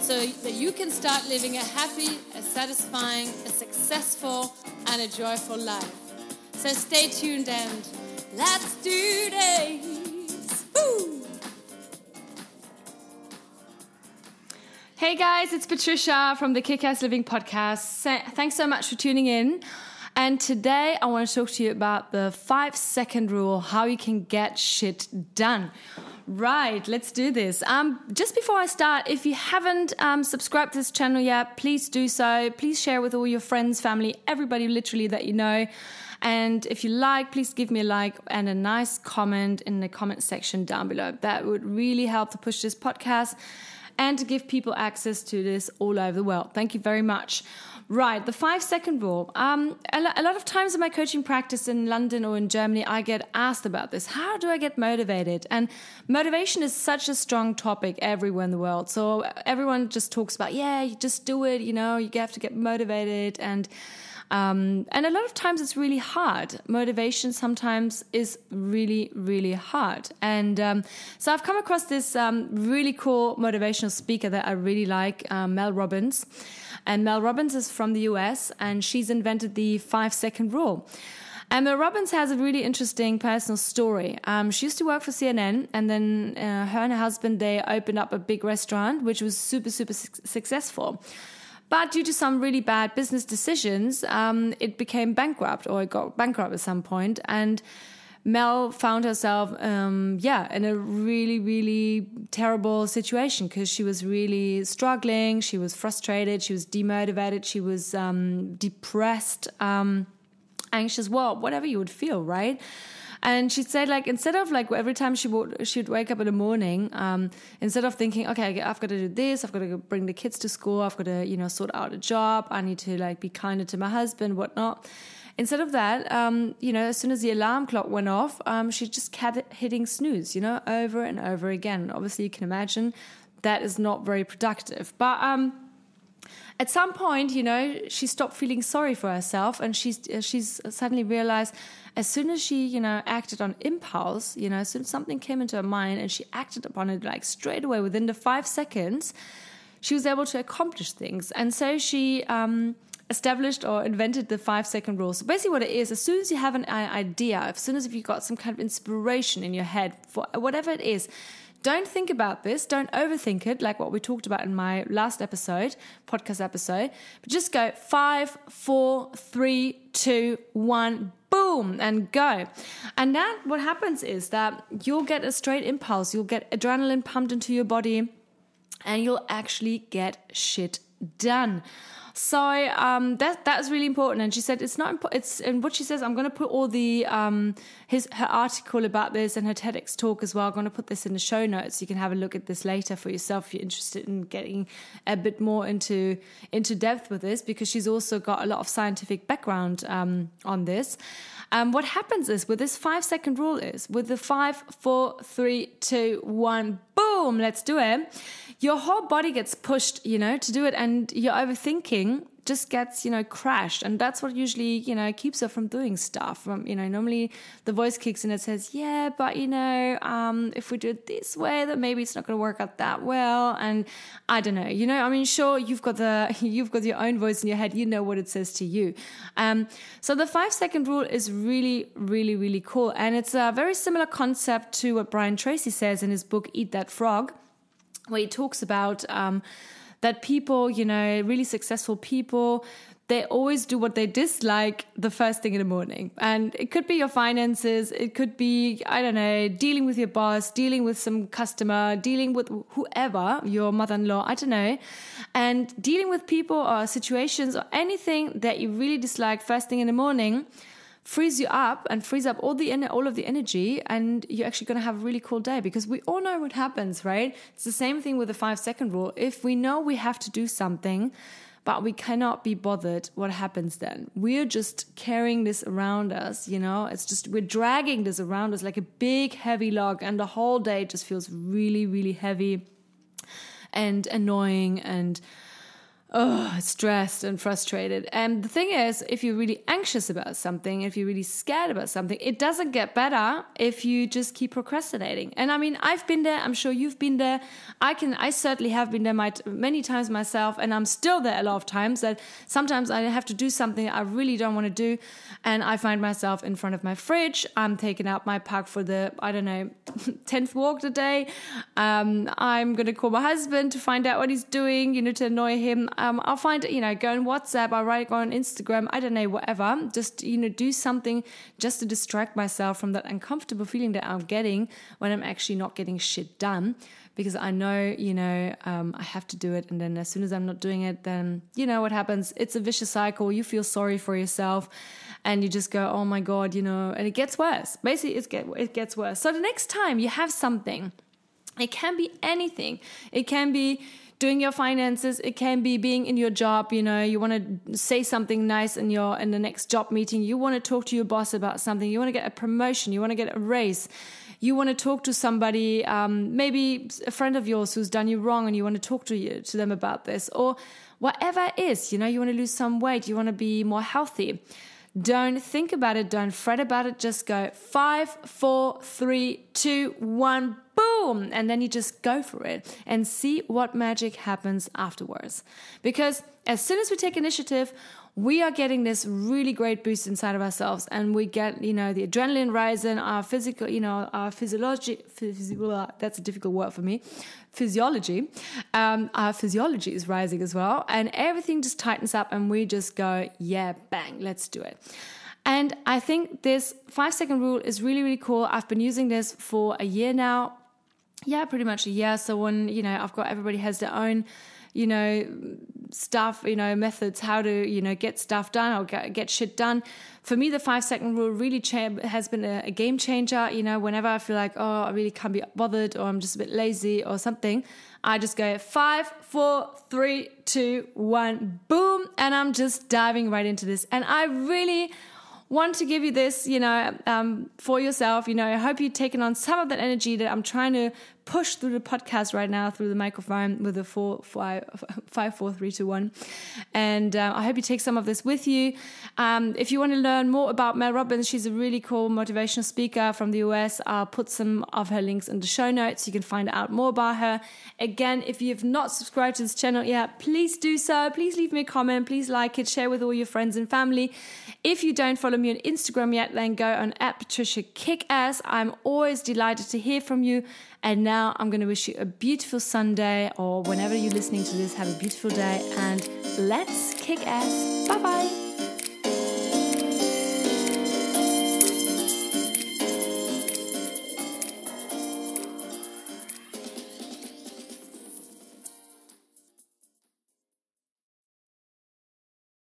so that you can start living a happy, a satisfying, a successful, and a joyful life. So stay tuned and let's do this! Woo! Hey guys, it's Patricia from the Kick Ass Living podcast. Thanks so much for tuning in. And today I want to talk to you about the five second rule how you can get shit done. Right, let's do this. Um, just before I start, if you haven't um, subscribed to this channel yet, please do so. Please share with all your friends, family, everybody literally that you know. And if you like, please give me a like and a nice comment in the comment section down below. That would really help to push this podcast and to give people access to this all over the world. Thank you very much. Right, the five second rule. Um, a, a, lot of times in my coaching practice in London or in Germany, I get asked about this. How do I get motivated? And motivation is such a strong topic everywhere in the world. So everyone just talks about, yeah, you just do it, you know, you have to get motivated. And um, and a lot of times it's really hard. Motivation sometimes is really, really hard. And um, so I've come across this um, really cool motivational speaker that I really like, uh, Mel Robbins. And Mel Robbins is from the US and she's invented the five second rule. And Mel Robbins has a really interesting personal story. Um, she used to work for CNN, and then uh, her and her husband they opened up a big restaurant, which was super super su- successful. But due to some really bad business decisions, um, it became bankrupt or it got bankrupt at some point. And Mel found herself, um, yeah, in a really, really terrible situation because she was really struggling. She was frustrated. She was demotivated. She was um, depressed, um, anxious. Well, whatever you would feel, right? And she said, like, instead of like every time she would, she'd wake up in the morning, um, instead of thinking, okay, I've got to do this, I've got to bring the kids to school, I've got to, you know, sort out a job, I need to like be kinder to my husband, whatnot. Instead of that, um, you know, as soon as the alarm clock went off, um, she just kept hitting snooze, you know, over and over again. Obviously, you can imagine that is not very productive. But um, at some point, you know, she stopped feeling sorry for herself, and she's she's suddenly realized as soon as she, you know, acted on impulse, you know, as soon as something came into her mind and she acted upon it like straight away within the five seconds, she was able to accomplish things. And so she um, established or invented the five second rule. So basically, what it is, as soon as you have an idea, as soon as you've got some kind of inspiration in your head for whatever it is, don't think about this. Don't overthink it, like what we talked about in my last episode, podcast episode. But just go five, four, three, two, one, boom, and go. And that, what happens is that you'll get a straight impulse, you'll get adrenaline pumped into your body, and you'll actually get shit done. So um, that that's really important. And she said it's not. Impo- it's and what she says. I'm going to put all the um, his her article about this and her TEDx talk as well. I'm going to put this in the show notes. You can have a look at this later for yourself if you're interested in getting a bit more into into depth with this because she's also got a lot of scientific background um, on this. Um, what happens is with this five second rule is with the five, four, three, two, one, boom, let's do it your whole body gets pushed, you know, to do it, and your overthinking just gets, you know, crashed. And that's what usually, you know, keeps her from doing stuff. From, you know, normally the voice kicks in and says, yeah, but, you know, um, if we do it this way, then maybe it's not going to work out that well. And I don't know, you know, I mean, sure, you've got the, you've got your own voice in your head. You know what it says to you. Um, so the five second rule is really, really, really cool. And it's a very similar concept to what Brian Tracy says in his book, Eat That Frog where he talks about um, that people, you know, really successful people, they always do what they dislike the first thing in the morning. And it could be your finances, it could be, I don't know, dealing with your boss, dealing with some customer, dealing with whoever, your mother in law, I don't know, and dealing with people or situations or anything that you really dislike first thing in the morning frees you up and frees up all the all of the energy and you're actually going to have a really cool day because we all know what happens right? It's the same thing with the 5 second rule. If we know we have to do something but we cannot be bothered what happens then. We're just carrying this around us, you know, it's just, we're dragging this around us like a big heavy log, and the whole day just feels really, really heavy and annoying and oh, stressed and frustrated. And the thing is, if you're really anxious about something, if you're really scared about something, it doesn't get better if you just keep procrastinating. And I mean, I've been there. I'm sure you've been there. I can, I certainly have been there many times myself, and I'm still there a lot of times. That sometimes I have to do something I really don't want to do, and I find myself in front of my fridge. I'm taking out my pack for the I don't know tenth walk today. Um, I'm gonna call my husband to find out what he's doing. You know, to annoy him um, I'll find, you know, go on WhatsApp, I'll write, go on Instagram, I don't know, whatever. Just, you know, do something just to distract myself from that uncomfortable feeling that I'm getting when I'm actually not getting shit done. Because I know, you know, um, I have to do it. And then as soon as I'm not doing it, then, you know, what happens? It's a vicious cycle. You feel sorry for yourself and you just go, oh my God, you know, and it gets worse. Basically, it's get, it gets worse. So the next time you have something, it can be anything. It can be, doing your finances it can be being in your job you know you want to say something nice in your in the next job meeting. You want to talk to your boss about something. You want to get a promotion. You want to get a raise. You want to talk to somebody um, maybe a friend of yours who's done you wrong and you want to talk to you to them about this. Or whatever it is you know you want to lose some weight. You want to be more healthy. Don't think about it. Don't fret about it. Just go five four three two one boom, and then you just go for it and see what magic happens afterwards. Because as soon as we take initiative, we are getting this really great boost inside of ourselves and we get you know the adrenaline rising our physical you know our physiology physio- that's a difficult word for me physiology um, our physiology is rising as well and everything just tightens up and we just go yeah bang let's do it. And i think this five second rule is really really cool. I've been using this for a year now yeah, pretty much a year. So when, you know, I've got everybody has their own, you know, stuff, you know, methods, how to, you know, get stuff done or get, get shit done. For me, the five second rule really cha- has been a, a, game changer. You know, whenever I feel like, oh, I really can't be bothered or I'm just a bit lazy or something, I just go five, four, three, two, one, boom. And I'm just diving right into this. And I really, want to give you this, you know, um, for yourself. You know, I hope you've taken on some of that energy that I'm trying to push through the podcast right now through the microphone with a four, five, five, four, three, two, one. And uh, I hope you take some of this with you. Um, if you want to learn more about Mel Robbins, she's a really cool motivational speaker from the US. I'll put some of her links in the show notes. You can find out more about her. Again, if you have not subscribed to this channel yet, please do so. Please leave me a comment. Please like it. Share with all your friends and family. If you don't follow me on Instagram yet, then go on at Patricia Kickass. I'm always delighted to hear from you. And now I'm going to wish you a beautiful Sunday, or whenever you're listening to this, have a beautiful day, and let's kick ass. Bye bye.